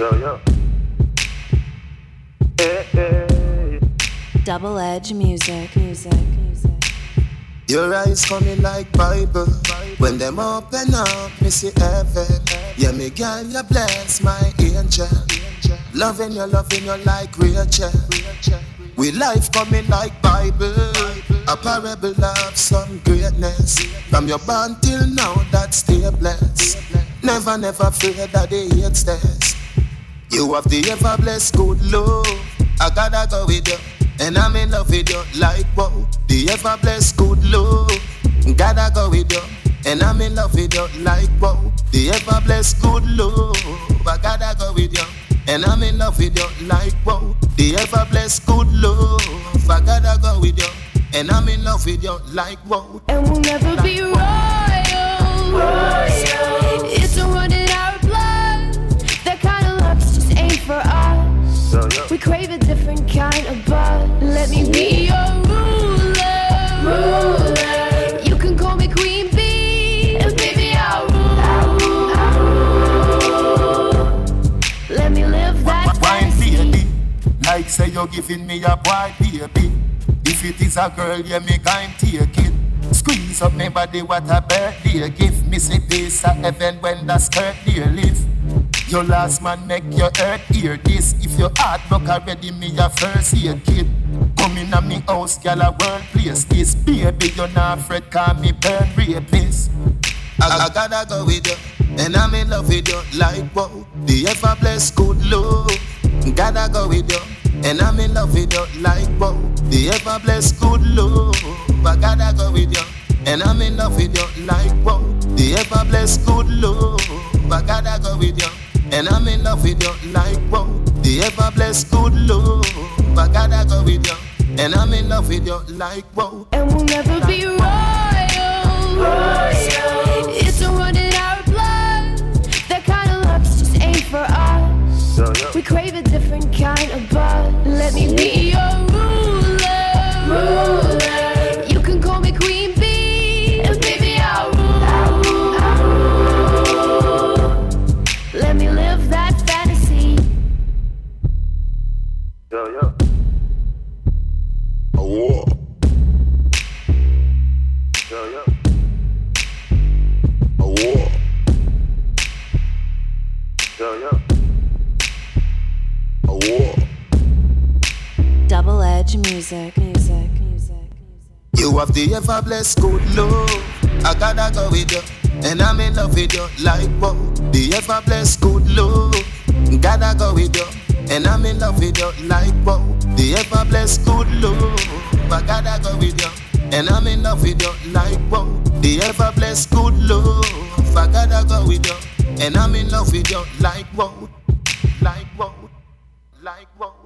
Yo, yo. Hey, hey. Double edge music, music, music. Your eyes coming like Bible. When them open up, me see heaven. Yeah, me girl, you bless my angel. Loving you, loving you like Rachel. We life coming like Bible. A parable of some greatness. From your born till now, that stay blessed. Never, never fear that they hate stairs. You have the ever blessed good love. I gotta go with you. And I'm in love with you like wow. The ever blessed good love. Gotta go with you. And I'm in love with you like wow. The ever blessed good love. I gotta go with you. And I'm in love with you like wow. The ever blessed good love. I gotta go with you. And I'm in love with you like wow. And we'll never be royal. Of bud. Let me be your ruler. ruler. You can call me Queen Bee. And baby, I'll rule. I'll rule. Let me live that fantasy. baby, like say you're giving me a boy baby. If it is a girl, yeah, me kind take it. Squeeze up my body, what a birthday gift. Me say this uh, a heaven when the skirt dear live. Your last man make your earth hear this. If your heart broke already, me a first aid kid. Come in a me house, girl, a world place this. Baby, you're not afraid, call me burn rapist. I, I gotta go with you, and I'm in love with you like wow. The ever blessed good love. Gotta go with you, and I'm in love with you like wow. The ever blessed good love. I gotta go with you, and I'm in love with you like wow. The ever blessed good love. I gotta go with you, and I'm in love with you like wow. The ever blessed good love. I gotta go with you, and I'm in love with you like wow. And we'll never be royal. royal. Yo, yo. Oh. Yo, yo. Oh. Yo, yo. Oh. Double edge music, music, music, music. You have the ever blessed good love. I gotta go with you, and I'm in love with you like wow. The ever blessed good love. Gotta go with you, and I'm in love with you like wow. The ever blessed good love. I gotta go with you, and I'm in love with you like wow. The ever blessed good love. I gotta go with you, and I'm in love with you like wow, like wow, like wow.